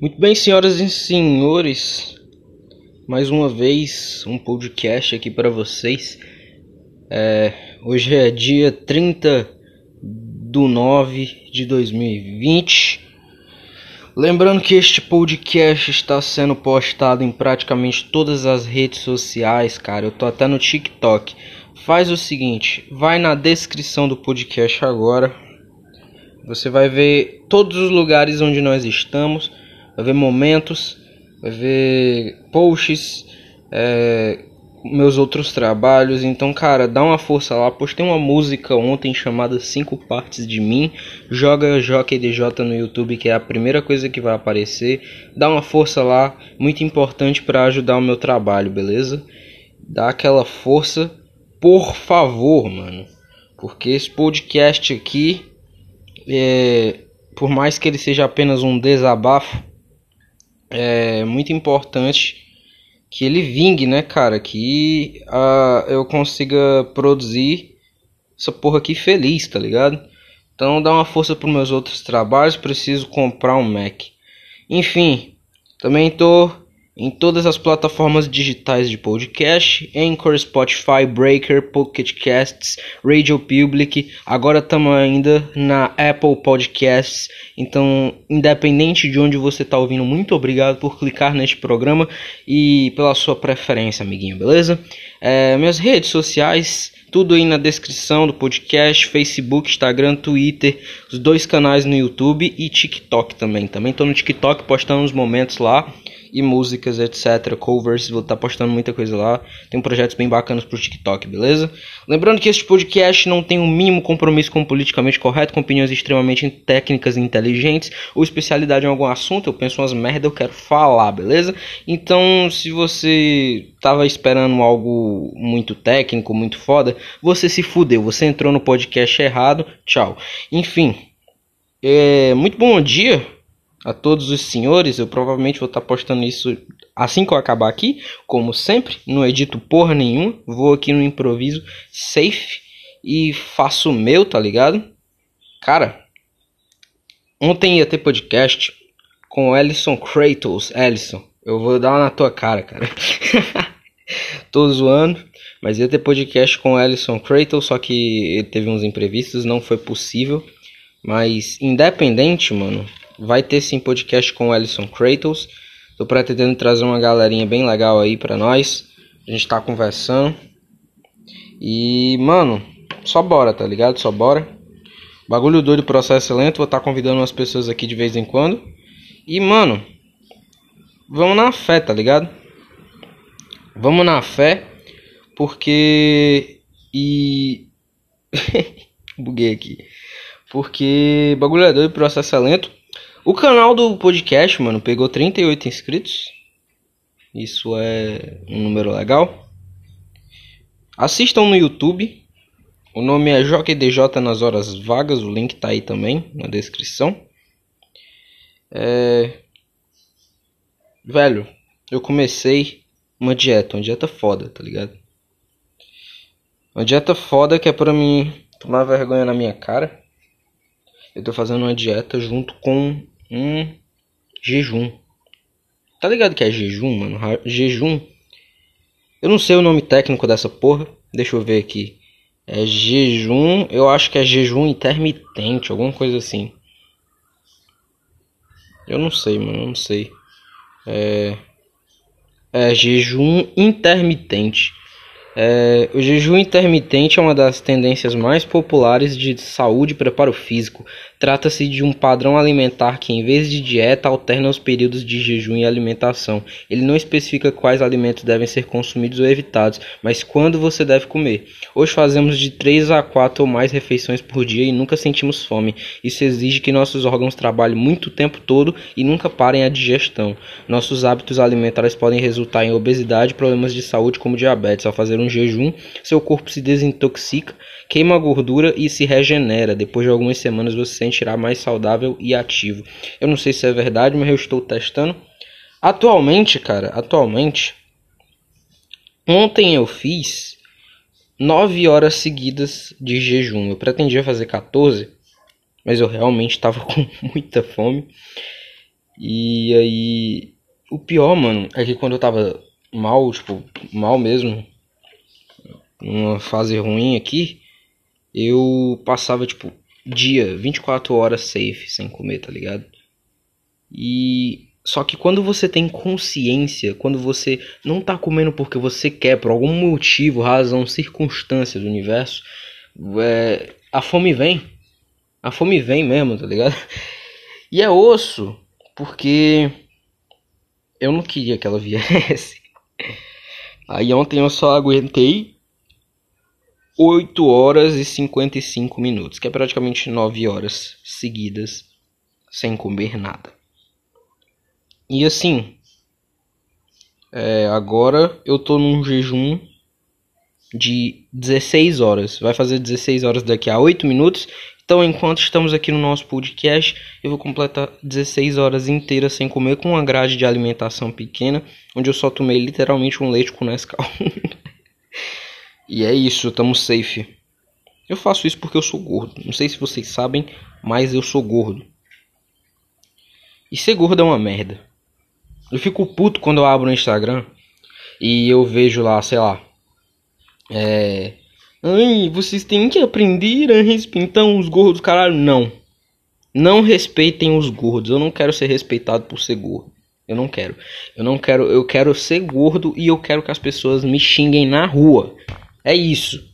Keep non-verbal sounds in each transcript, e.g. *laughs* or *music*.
Muito bem, senhoras e senhores, mais uma vez um podcast aqui para vocês. É, hoje é dia 30 do 9 de 2020. Lembrando que este podcast está sendo postado em praticamente todas as redes sociais, cara. Eu tô até no TikTok. Faz o seguinte, vai na descrição do podcast agora. Você vai ver todos os lugares onde nós estamos vai ver momentos, vai ver posts, é, meus outros trabalhos. Então, cara, dá uma força lá. Postei uma música ontem chamada Cinco Partes de Mim. Joga JQDJ no YouTube, que é a primeira coisa que vai aparecer. Dá uma força lá, muito importante para ajudar o meu trabalho, beleza? Dá aquela força, por favor, mano. Porque esse podcast aqui, é, por mais que ele seja apenas um desabafo, é muito importante que ele vingue, né, cara? Que eu consiga produzir essa porra aqui feliz, tá ligado? Então dá uma força para meus outros trabalhos, preciso comprar um Mac. Enfim, também tô em todas as plataformas digitais de podcast, Anchor, Spotify, Breaker, Pocket Casts, Radio Public. Agora estamos ainda na Apple Podcasts. Então, independente de onde você está ouvindo, muito obrigado por clicar neste programa e pela sua preferência, amiguinho, beleza? É, minhas redes sociais, tudo aí na descrição do podcast, Facebook, Instagram, Twitter, os dois canais no YouTube e TikTok também. Também estou no TikTok postando uns momentos lá e músicas, etc. Covers, vou estar tá postando muita coisa lá. Tem projetos bem bacanas pro TikTok, beleza? Lembrando que este podcast não tem o um mínimo compromisso com o politicamente correto, com opiniões extremamente técnicas e inteligentes, ou especialidade em algum assunto. Eu penso umas merda, eu quero falar, beleza? Então, se você tava esperando algo muito técnico, muito foda, você se fudeu. Você entrou no podcast errado. Tchau. Enfim, é, muito bom dia a todos os senhores. Eu provavelmente vou estar postando isso assim que eu acabar aqui, como sempre. Não edito porra nenhuma. Vou aqui no improviso safe e faço o meu, tá ligado? Cara, ontem ia ter podcast com o Ellison Kratos. Ellison, eu vou dar uma na tua cara, cara. *laughs* Tô zoando. Mas ia ter podcast com o Ellison Kratos, só que ele teve uns imprevistos, não foi possível. Mas independente, mano, Vai ter sim podcast com o Ellison Kratos. Tô pretendendo trazer uma galerinha bem legal aí pra nós. A gente tá conversando. E, mano, só bora, tá ligado? Só bora. Bagulho doido, processo lento. Vou estar tá convidando umas pessoas aqui de vez em quando. E, mano, vamos na fé, tá ligado? Vamos na fé. Porque. E. *laughs* Buguei aqui. Porque bagulho é doido, processo é lento. O canal do podcast, mano, pegou 38 inscritos. Isso é um número legal. Assistam no YouTube. O nome é JoqueDJ nas horas vagas. O link tá aí também na descrição. É... Velho, eu comecei uma dieta, uma dieta foda, tá ligado? Uma dieta foda que é pra mim tomar vergonha na minha cara. Eu tô fazendo uma dieta junto com um jejum. Tá ligado que é jejum, mano? Jejum. Eu não sei o nome técnico dessa porra. Deixa eu ver aqui. É jejum. Eu acho que é jejum intermitente, alguma coisa assim. Eu não sei, mano. Eu não sei. É. É jejum intermitente. É, o jejum intermitente é uma das tendências mais populares de saúde e preparo físico. Trata-se de um padrão alimentar que, em vez de dieta, alterna os períodos de jejum e alimentação. Ele não especifica quais alimentos devem ser consumidos ou evitados, mas quando você deve comer. Hoje fazemos de 3 a 4 ou mais refeições por dia e nunca sentimos fome. Isso exige que nossos órgãos trabalhem muito o tempo todo e nunca parem a digestão. Nossos hábitos alimentares podem resultar em obesidade e problemas de saúde como diabetes. Ao fazer um jejum, seu corpo se desintoxica, queima gordura e se regenera. Depois de algumas semanas você sentirá mais saudável e ativo. Eu não sei se é verdade, mas eu estou testando. Atualmente, cara, atualmente, ontem eu fiz 9 horas seguidas de jejum. Eu pretendia fazer 14, mas eu realmente estava *laughs* com muita fome. E aí. O pior, mano, é que quando eu tava mal, tipo, mal mesmo, numa fase ruim aqui, eu passava, tipo, dia, 24 horas safe, sem comer, tá ligado? E. Só que quando você tem consciência, quando você não tá comendo porque você quer, por algum motivo, razão, circunstância do universo, é, a fome vem. A fome vem mesmo, tá ligado? E é osso, porque eu não queria que ela viesse. Aí ontem eu só aguentei 8 horas e 55 minutos, que é praticamente 9 horas seguidas sem comer nada. E assim, é, agora eu tô num jejum de 16 horas. Vai fazer 16 horas daqui a 8 minutos. Então, enquanto estamos aqui no nosso podcast, eu vou completar 16 horas inteiras sem comer com uma grade de alimentação pequena, onde eu só tomei literalmente um leite com Nescau. *laughs* e é isso, estamos safe. Eu faço isso porque eu sou gordo. Não sei se vocês sabem, mas eu sou gordo. E ser gordo é uma merda. Eu fico puto quando eu abro o Instagram e eu vejo lá, sei lá, é. Ai, vocês têm que aprender a respeitar os gordos, caralho. Não. Não respeitem os gordos. Eu não quero ser respeitado por ser gordo. Eu não quero. Eu não quero. Eu quero ser gordo e eu quero que as pessoas me xinguem na rua. É isso.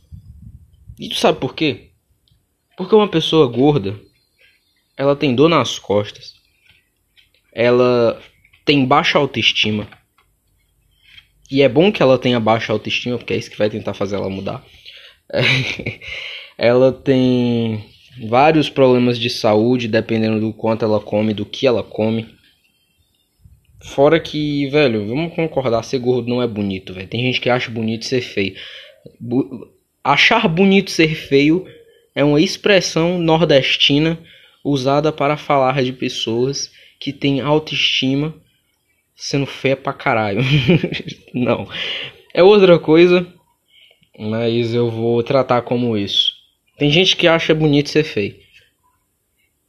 E tu sabe por quê? Porque uma pessoa gorda, ela tem dor nas costas. Ela tem baixa autoestima. E é bom que ela tenha baixa autoestima, porque é isso que vai tentar fazer ela mudar. *laughs* Ela tem vários problemas de saúde, dependendo do quanto ela come, do que ela come. Fora que, velho, vamos concordar, ser gordo não é bonito, velho. Tem gente que acha bonito ser feio. Achar bonito ser feio é uma expressão nordestina usada para falar de pessoas que têm autoestima sendo feia pra caralho. *laughs* não. É outra coisa, mas eu vou tratar como isso. Tem gente que acha bonito ser feio.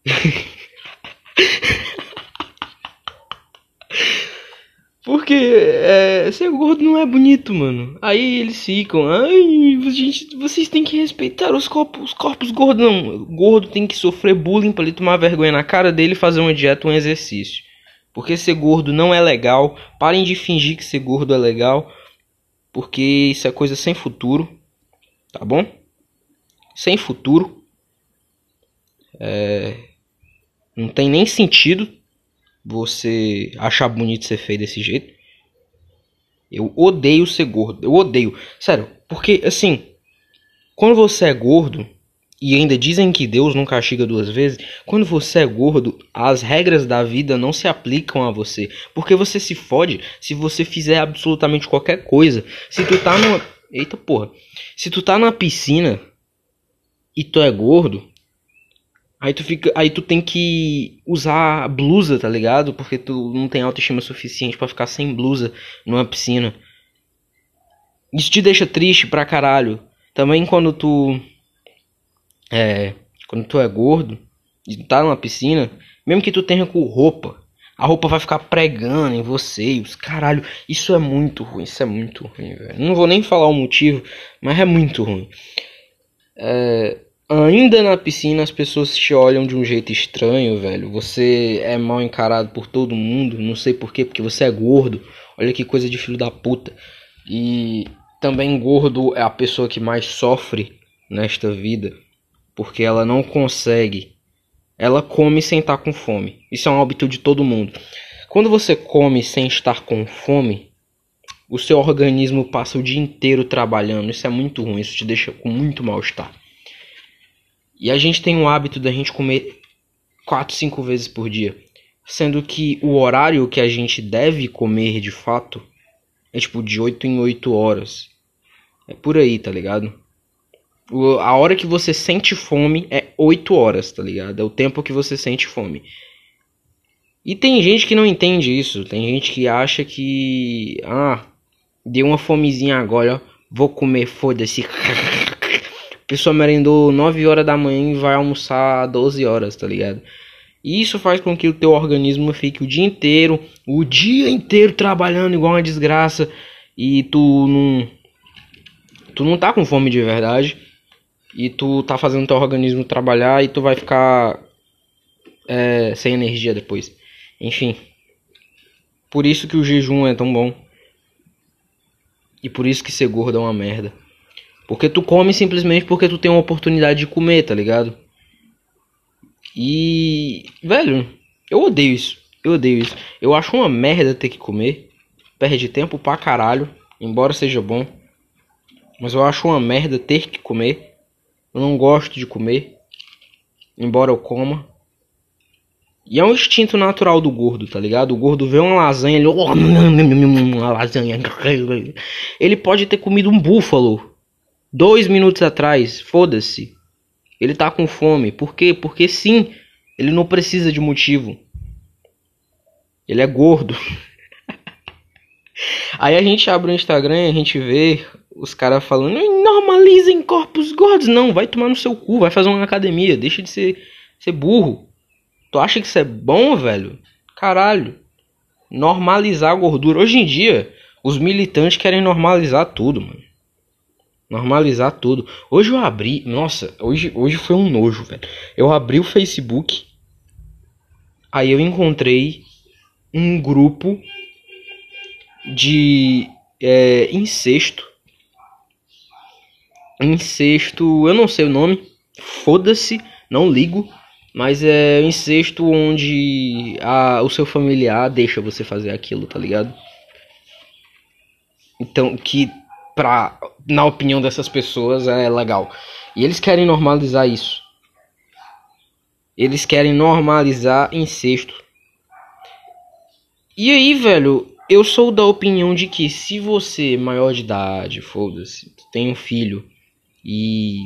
*laughs* Porque é, ser gordo não é bonito, mano. Aí eles ficam, ai, gente, vocês têm que respeitar os corpos, os corpos gordos. Não, gordo tem que sofrer bullying pra ele tomar vergonha na cara dele fazer uma dieta, um exercício. Porque ser gordo não é legal. Parem de fingir que ser gordo é legal. Porque isso é coisa sem futuro. Tá bom? Sem futuro. É... Não tem nem sentido você achar bonito ser feio desse jeito. Eu odeio ser gordo. Eu odeio. Sério. Porque assim. Quando você é gordo e ainda dizem que Deus não castiga duas vezes, quando você é gordo, as regras da vida não se aplicam a você. Porque você se fode se você fizer absolutamente qualquer coisa. Se tu tá numa. Eita porra. Se tu tá na piscina e tu é gordo, aí tu fica. Aí tu tem que usar blusa, tá ligado? Porque tu não tem autoestima suficiente para ficar sem blusa numa piscina. Isso te deixa triste pra caralho. Também quando tu é, quando tu é gordo e tá numa piscina, mesmo que tu tenha com roupa, a roupa vai ficar pregando em você e os caralho. Isso é muito ruim, isso é muito ruim, velho. Não vou nem falar o motivo, mas é muito ruim. É, ainda na piscina as pessoas te olham de um jeito estranho, velho. Você é mal encarado por todo mundo, não sei porquê, porque você é gordo. Olha que coisa de filho da puta. E também gordo é a pessoa que mais sofre nesta vida porque ela não consegue. Ela come sem estar com fome. Isso é um hábito de todo mundo. Quando você come sem estar com fome, o seu organismo passa o dia inteiro trabalhando. Isso é muito ruim, isso te deixa com muito mal-estar. E a gente tem o hábito da gente comer 4, 5 vezes por dia. Sendo que o horário que a gente deve comer de fato é tipo de 8 em 8 horas. É por aí, tá ligado? a hora que você sente fome é 8 horas, tá ligado? É o tempo que você sente fome. E tem gente que não entende isso. Tem gente que acha que. Ah, deu uma fomezinha agora, ó. Vou comer, foda-se. *laughs* Pessoa merendou 9 horas da manhã e vai almoçar 12 horas, tá ligado? Isso faz com que o teu organismo fique o dia inteiro, o dia inteiro trabalhando igual uma desgraça e tu não tu não tá com fome de verdade e tu tá fazendo teu organismo trabalhar e tu vai ficar é, sem energia depois. Enfim, por isso que o jejum é tão bom e por isso que ser gordo é uma merda. Porque tu come simplesmente porque tu tem uma oportunidade de comer, tá ligado? E. Velho, eu odeio isso. Eu odeio isso. Eu acho uma merda ter que comer. Perde tempo pra caralho. Embora seja bom. Mas eu acho uma merda ter que comer. Eu não gosto de comer. Embora eu coma. E é um instinto natural do gordo, tá ligado? O gordo vê uma lasanha, ele. *laughs* Uma lasanha. Ele pode ter comido um búfalo dois minutos atrás. Foda-se. Ele tá com fome. Por quê? Porque sim, ele não precisa de motivo. Ele é gordo. *laughs* Aí a gente abre o Instagram e a gente vê os caras falando, normalizem corpos gordos. Não, vai tomar no seu cu, vai fazer uma academia, deixa de ser, ser burro. Tu acha que isso é bom, velho? Caralho. Normalizar a gordura. Hoje em dia, os militantes querem normalizar tudo, mano. Normalizar tudo. Hoje eu abri. Nossa, hoje, hoje foi um nojo, velho. Eu abri o Facebook. Aí eu encontrei um grupo de é, incesto. Incesto, eu não sei o nome. Foda-se, não ligo. Mas é incesto onde a, o seu familiar deixa você fazer aquilo, tá ligado? Então, que pra, na opinião dessas pessoas é legal. E eles querem normalizar isso. Eles querem normalizar incesto. E aí, velho, eu sou da opinião de que se você, maior de idade, foda-se, tem um filho e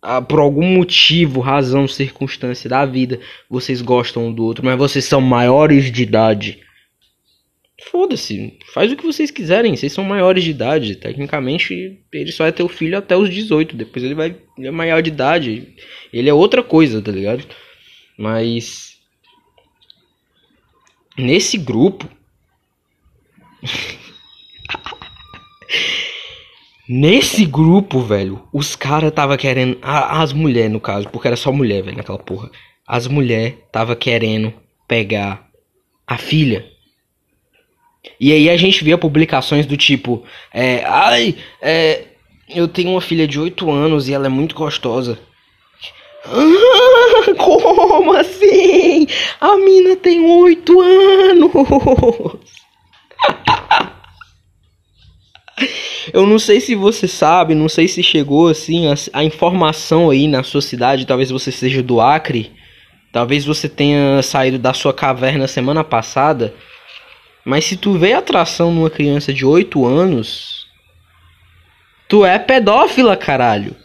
ah, por algum motivo, razão, circunstância da vida, vocês gostam um do outro, mas vocês são maiores de idade Foda-se, faz o que vocês quiserem, vocês são maiores de idade. Tecnicamente, ele só é teu filho até os 18. Depois ele vai. Ele é maior de idade. Ele é outra coisa, tá ligado? Mas. Nesse grupo. *laughs* Nesse grupo, velho, os caras tava querendo. As mulheres, no caso, porque era só mulher, velho, naquela porra. As mulheres tava querendo pegar a filha e aí a gente via publicações do tipo, é, ai, é, eu tenho uma filha de 8 anos e ela é muito gostosa. Ah, *laughs* como assim? A mina tem 8 anos. Eu não sei se você sabe, não sei se chegou assim a, a, informação aí na sua cidade, talvez você seja do Acre, talvez você tenha saído da sua caverna semana passada mas se tu vê atração numa criança de 8 anos, tu é pedófila, caralho.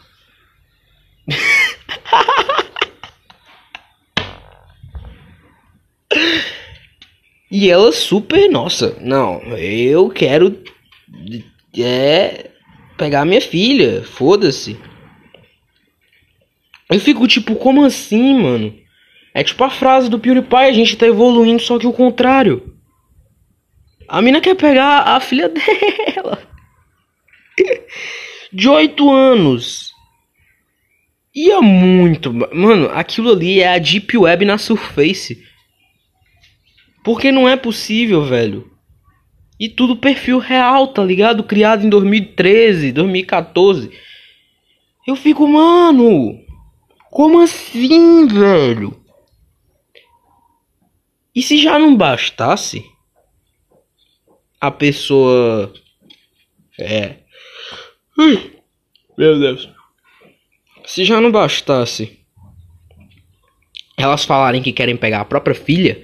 *laughs* e ela super, nossa, não, eu quero é pegar minha filha, foda-se. Eu fico tipo, como assim, mano? É tipo a frase do PewDiePie, a gente tá evoluindo, só que o contrário. A mina quer pegar a filha dela. De 8 anos. E é muito. Mano, aquilo ali é a Deep Web na Surface. Porque não é possível, velho. E tudo perfil real, tá ligado? Criado em 2013, 2014. Eu fico, mano. Como assim, velho? E se já não bastasse a pessoa é. Ui, meu Deus. Se já não bastasse elas falarem que querem pegar a própria filha,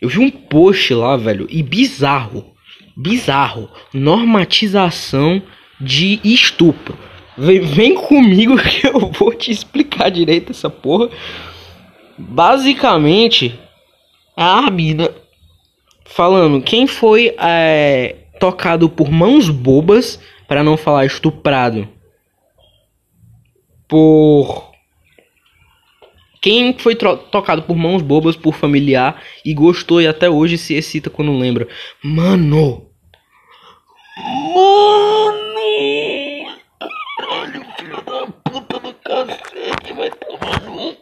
eu vi um post lá, velho, e bizarro, bizarro, normatização de estupro. Vem, vem comigo *laughs* que eu vou te explicar direito essa porra. Basicamente, a mina falando quem foi é, tocado por mãos bobas, para não falar estuprado, por Quem foi tocado por mãos bobas, por familiar e gostou e até hoje se excita quando lembra? Mano! Mano! Caralho, filho da puta do cacete, vai tomar no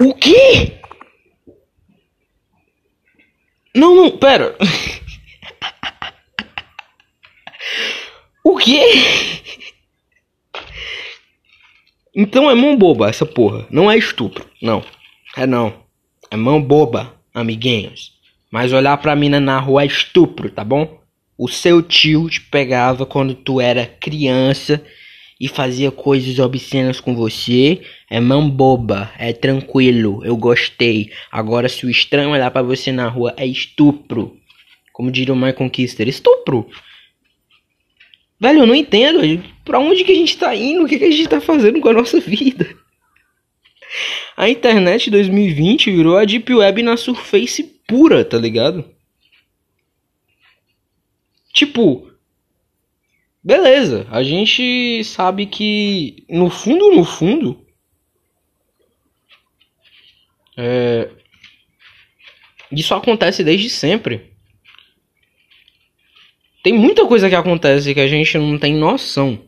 O quê? Não, não, pera. o quê? Então é mão boba essa porra. Não é estupro. Não. É não. É mão boba, amiguinhos. Mas olhar pra mina na rua é estupro, tá bom? O seu tio te pegava quando tu era criança e fazia coisas obscenas com você. É mão boba, é tranquilo, eu gostei. Agora se o estranho olhar para você na rua é estupro. Como diria o Michael Kister, estupro. Velho, eu não entendo. Pra onde que a gente tá indo? O que, que a gente tá fazendo com a nossa vida? A internet 2020 virou a Deep Web na Surface pura, tá ligado? Tipo, beleza, a gente sabe que no fundo, no fundo, é, isso acontece desde sempre. Tem muita coisa que acontece que a gente não tem noção.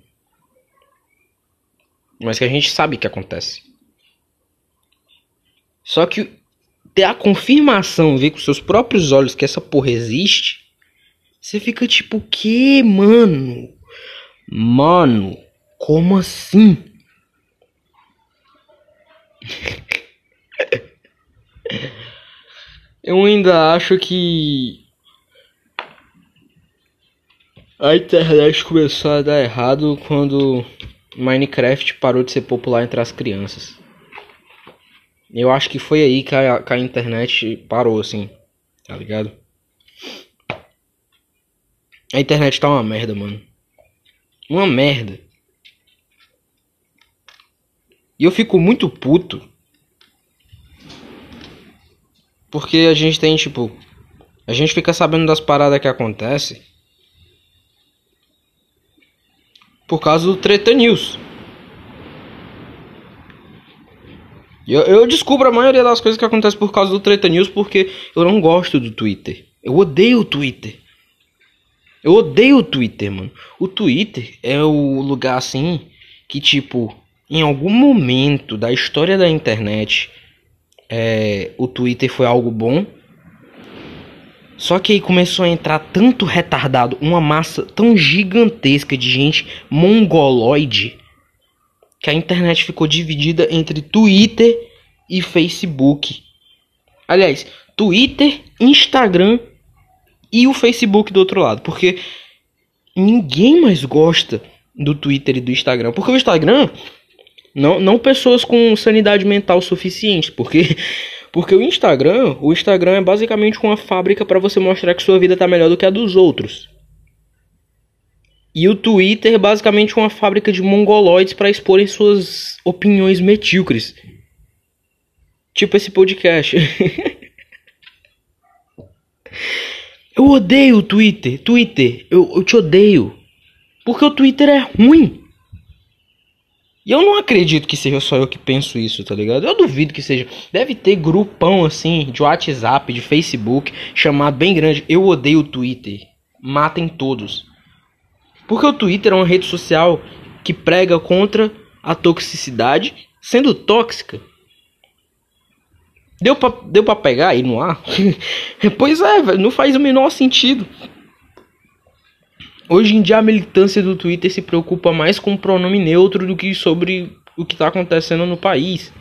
Mas que a gente sabe que acontece. Só que ter a confirmação, ver com seus próprios olhos que essa porra existe, você fica tipo, que, mano? Mano, como assim? *laughs* Eu ainda acho que a internet começou a dar errado quando Minecraft parou de ser popular entre as crianças. Eu acho que foi aí que a, que a internet parou, assim, tá ligado? A internet tá uma merda, mano. Uma merda. E eu fico muito puto. Porque a gente tem, tipo. A gente fica sabendo das paradas que acontecem por causa do Treta News. Eu, eu descubro a maioria das coisas que acontecem por causa do Treta News porque eu não gosto do Twitter. Eu odeio o Twitter. Eu odeio o Twitter, mano. O Twitter é o lugar assim que, tipo, em algum momento da história da internet, é, o Twitter foi algo bom só que aí começou a entrar tanto retardado, uma massa tão gigantesca de gente mongoloide, que a internet ficou dividida entre Twitter e Facebook. Aliás, Twitter, Instagram e o Facebook do outro lado, porque ninguém mais gosta do Twitter e do Instagram, porque o Instagram não, não pessoas com sanidade mental suficiente, porque *laughs* porque o Instagram, o Instagram é basicamente uma fábrica para você mostrar que sua vida tá melhor do que a dos outros. E o Twitter é basicamente uma fábrica de mongoloides para exporem suas opiniões medíocres. Tipo esse podcast. *laughs* eu odeio o Twitter. Twitter, eu, eu te odeio. Porque o Twitter é ruim. E eu não acredito que seja só eu que penso isso, tá ligado? Eu duvido que seja. Deve ter grupão assim de WhatsApp, de Facebook, chamado bem grande. Eu odeio o Twitter. Matem todos. Porque o Twitter é uma rede social que prega contra a toxicidade, sendo tóxica. Deu pra, deu pra pegar aí no ar? *laughs* pois é, não faz o menor sentido. Hoje em dia a militância do Twitter se preocupa mais com o pronome neutro do que sobre o que está acontecendo no país.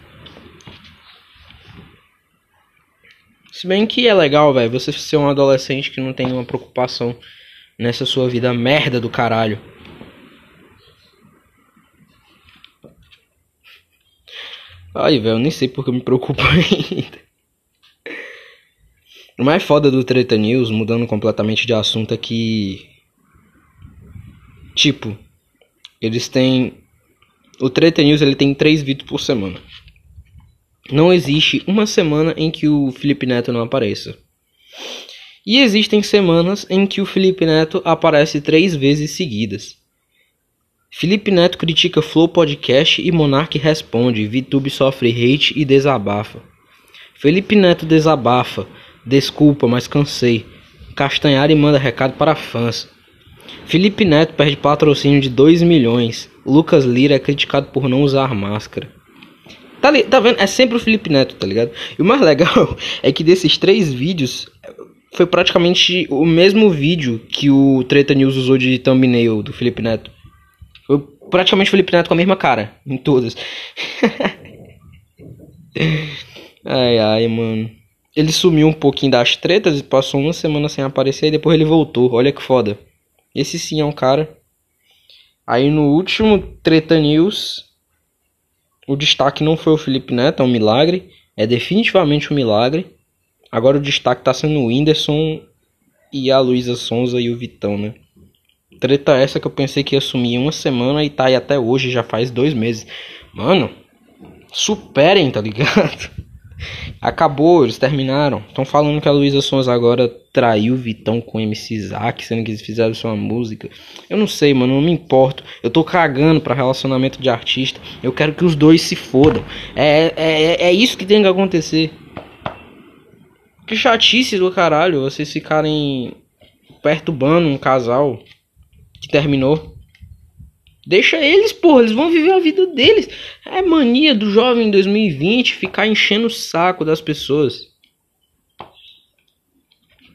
Se bem que é legal, velho, você ser um adolescente que não tem nenhuma preocupação nessa sua vida merda do caralho. Ai, velho, nem sei porque eu me preocupo *laughs* ainda. O mais foda do Treta News, mudando completamente de assunto, é que Tipo, eles têm. O Treta News ele tem três vídeos por semana. Não existe uma semana em que o Felipe Neto não apareça. E existem semanas em que o Felipe Neto aparece três vezes seguidas. Felipe Neto critica Flow Podcast e Monark responde. VTube sofre hate e desabafa. Felipe Neto desabafa. Desculpa, mas cansei. Castanhari manda recado para fãs. Felipe Neto perde patrocínio de 2 milhões. Lucas Lira é criticado por não usar máscara. Tá, tá vendo? É sempre o Felipe Neto, tá ligado? E o mais *laughs* legal é que desses três vídeos foi praticamente o mesmo vídeo que o Treta News usou de thumbnail do Felipe Neto. Foi praticamente Felipe Neto com a mesma cara em todas. ai ai, mano. Ele sumiu um pouquinho das tretas e passou uma semana sem aparecer e depois ele voltou. Olha que foda. Esse sim é um cara. Aí no último Treta News, o destaque não foi o Felipe Neto, é um milagre. É definitivamente um milagre. Agora o destaque tá sendo o Whindersson e a Luísa Sonza e o Vitão, né? Treta essa que eu pensei que ia sumir uma semana e tá aí até hoje, já faz dois meses. Mano, superem, tá ligado? *laughs* Acabou, eles terminaram. Estão falando que a Luísa Sons agora traiu o Vitão com MC Zack, sendo que eles fizeram sua música. Eu não sei, mano, não me importo. Eu tô cagando pra relacionamento de artista. Eu quero que os dois se fodam. É, é, é isso que tem que acontecer. Que chatice do caralho vocês ficarem perturbando um casal que terminou. Deixa eles, porra, eles vão viver a vida deles. É mania do jovem em 2020 ficar enchendo o saco das pessoas.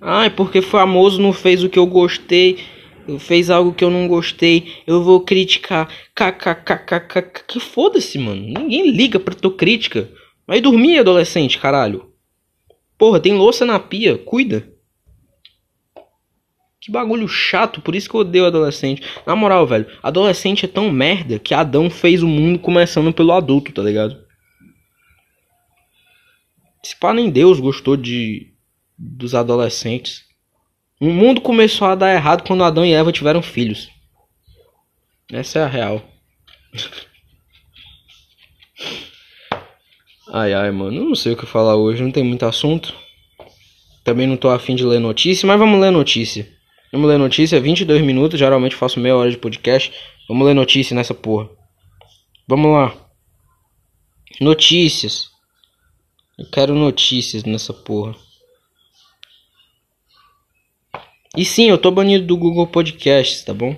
Ai, porque famoso não fez o que eu gostei, fez algo que eu não gostei, eu vou criticar. KKKKK. Que foda-se, mano. Ninguém liga pra tua crítica. Vai dormir, adolescente, caralho. Porra, tem louça na pia, cuida. Que bagulho chato, por isso que eu odeio adolescente. Na moral, velho, adolescente é tão merda que Adão fez o mundo começando pelo adulto, tá ligado? Se pá, nem Deus gostou de dos adolescentes. O mundo começou a dar errado quando Adão e Eva tiveram filhos. Essa é a real. ai ai, mano, eu não sei o que falar hoje, não tem muito assunto. Também não tô afim de ler notícia, mas vamos ler notícia. Vamos ler notícia, 22 minutos, geralmente faço meia hora de podcast. Vamos ler notícia nessa porra. Vamos lá. Notícias. Eu quero notícias nessa porra. E sim, eu tô banido do Google Podcasts, tá bom?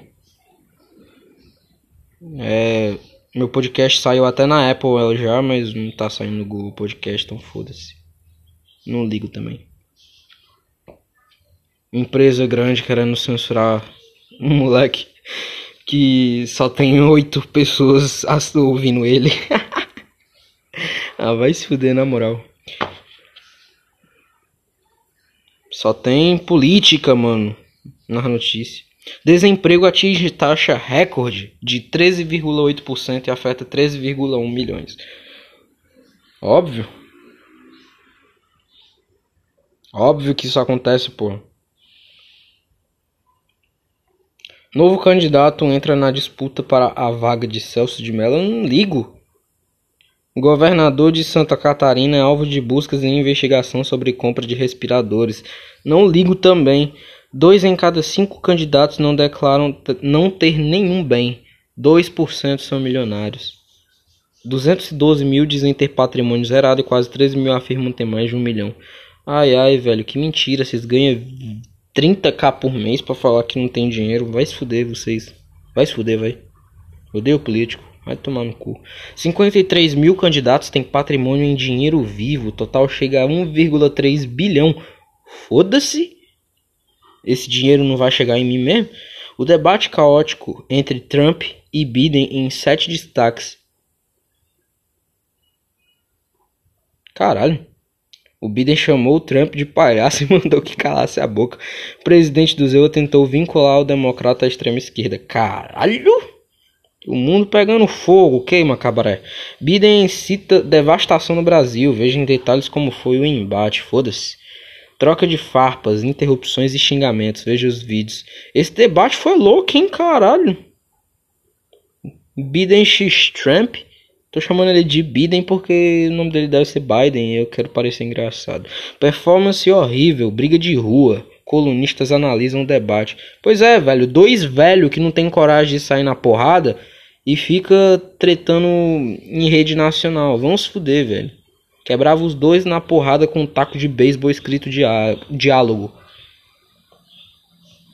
É, meu podcast saiu até na Apple já, mas não tá saindo no Google Podcast, então foda-se. Não ligo também empresa grande querendo censurar um moleque que só tem oito pessoas ouvindo ele. *laughs* ah, vai se fuder na moral. Só tem política, mano, na notícia. Desemprego atinge taxa recorde de 13,8% e afeta 13,1 milhões. Óbvio. Óbvio que isso acontece, pô. Novo candidato entra na disputa para a vaga de Celso de Mello. Eu não ligo. Governador de Santa Catarina é alvo de buscas e investigação sobre compra de respiradores. Não ligo também. Dois em cada cinco candidatos não declaram não ter nenhum bem. 2% são milionários. 212 mil dizem ter patrimônio zerado e quase 13 mil afirmam ter mais de um milhão. Ai ai, velho, que mentira. Vocês ganham 30k por mês para falar que não tem dinheiro. Vai se fuder vocês. Vai se fuder, vai. Odeio político. Vai tomar no cu. 53 mil candidatos têm patrimônio em dinheiro vivo. O total chega a 1,3 bilhão. Foda-se. Esse dinheiro não vai chegar em mim mesmo. O debate caótico entre Trump e Biden em sete destaques. Caralho. O Biden chamou o Trump de palhaço e *laughs* mandou que calasse a boca. O presidente do Zewa tentou vincular o democrata à extrema esquerda. Caralho! O mundo pegando fogo, queima cabaré. Biden incita devastação no Brasil. Veja em detalhes como foi o embate. Foda-se. Troca de farpas, interrupções e xingamentos. Veja os vídeos. Esse debate foi louco, hein, caralho? Biden x Trump Tô chamando ele de Biden porque o nome dele deve ser Biden e eu quero parecer engraçado. Performance horrível, briga de rua. Colunistas analisam o debate. Pois é, velho, dois velhos que não tem coragem de sair na porrada e fica tretando em rede nacional. Vamos fuder, velho. Quebrava os dois na porrada com um taco de beisebol escrito diálogo.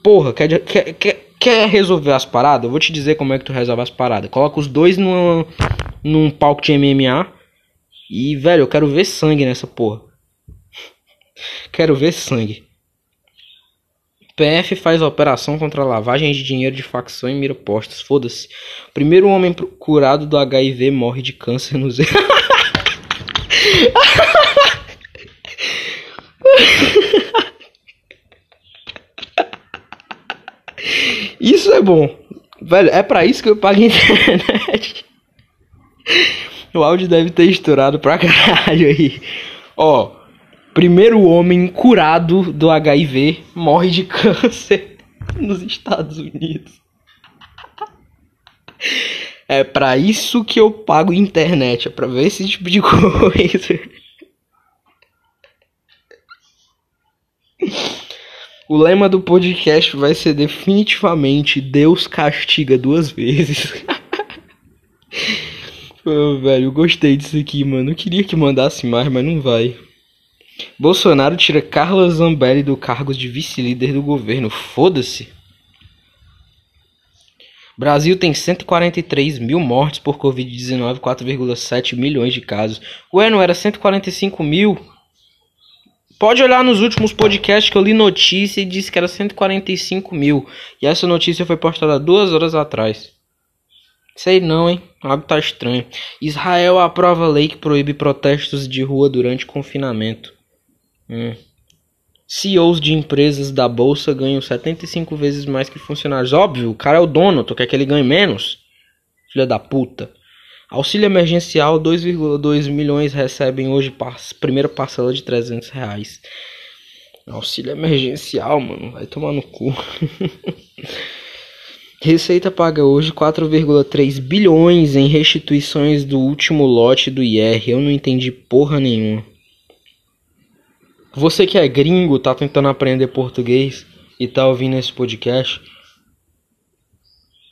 Porra, quer, quer, quer, quer resolver as paradas? Eu vou te dizer como é que tu resolve as paradas. Coloca os dois num, num palco de MMA. E, velho, eu quero ver sangue nessa porra. *laughs* quero ver sangue. PF faz operação contra lavagem de dinheiro de facção em mira postas. Foda-se. Primeiro homem curado do HIV morre de câncer no Z. *laughs* Isso é bom. Velho, é pra isso que eu pago a internet. *laughs* O áudio deve ter estourado pra caralho aí. Ó, primeiro homem curado do HIV morre de *laughs* câncer nos Estados Unidos. *laughs* É para isso que eu pago internet, é pra ver esse tipo de coisa. O lema do podcast vai ser definitivamente Deus castiga duas vezes. Pô, velho, gostei disso aqui, mano. Eu queria que mandasse mais, mas não vai. Bolsonaro tira Carla Zambelli do cargo de vice-líder do governo. Foda-se. Brasil tem 143 mil mortes por Covid-19, 4,7 milhões de casos. Ué, não era 145 mil? Pode olhar nos últimos podcasts que eu li notícia e disse que era 145 mil. E essa notícia foi postada duas horas atrás. Sei não, hein? Algo tá estranho. Israel aprova lei que proíbe protestos de rua durante confinamento. Hum. CEOs de empresas da bolsa ganham 75 vezes mais que funcionários. Óbvio, o cara é o dono, tu quer que ele ganhe menos? Filha da puta. Auxílio emergencial, 2,2 milhões recebem hoje primeira parcela de 300 reais. Auxílio emergencial, mano, vai tomar no cu. *laughs* Receita paga hoje 4,3 bilhões em restituições do último lote do IR. Eu não entendi porra nenhuma. Você que é gringo, tá tentando aprender português e tá ouvindo esse podcast,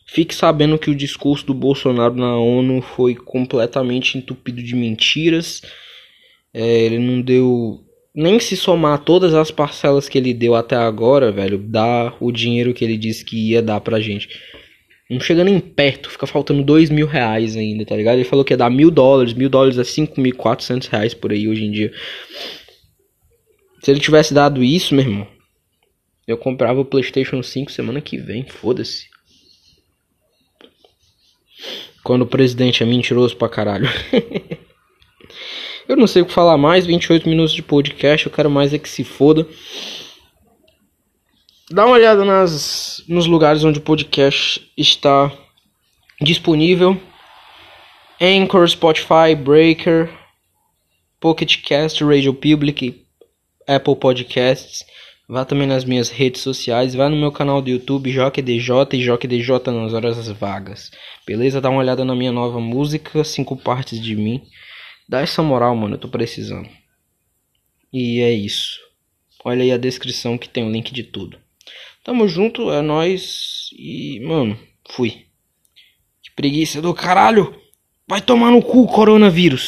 fique sabendo que o discurso do Bolsonaro na ONU foi completamente entupido de mentiras. É, ele não deu nem se somar todas as parcelas que ele deu até agora, velho, dá o dinheiro que ele disse que ia dar pra gente. Não chega nem perto, fica faltando dois mil reais ainda, tá ligado? Ele falou que ia dar mil dólares, mil dólares é cinco mil quatrocentos reais por aí hoje em dia. Se ele tivesse dado isso, meu irmão, eu comprava o PlayStation 5 semana que vem, foda-se. Quando o presidente é mentiroso pra caralho. *laughs* eu não sei o que falar mais, 28 minutos de podcast, eu quero mais é que se foda. Dá uma olhada nas, nos lugares onde o podcast está disponível. Anchor, Spotify, Breaker, Pocket Cast, Radio Public, Apple Podcasts. Vá também nas minhas redes sociais. Vá no meu canal do YouTube, JoqueDJ e JoqueDJ nas horas vagas. Beleza? Dá uma olhada na minha nova música, Cinco Partes de Mim. Dá essa moral, mano. Eu tô precisando. E é isso. Olha aí a descrição que tem o link de tudo. Tamo junto, é nós e, mano, fui. Que preguiça do caralho. Vai tomar no cu, coronavírus.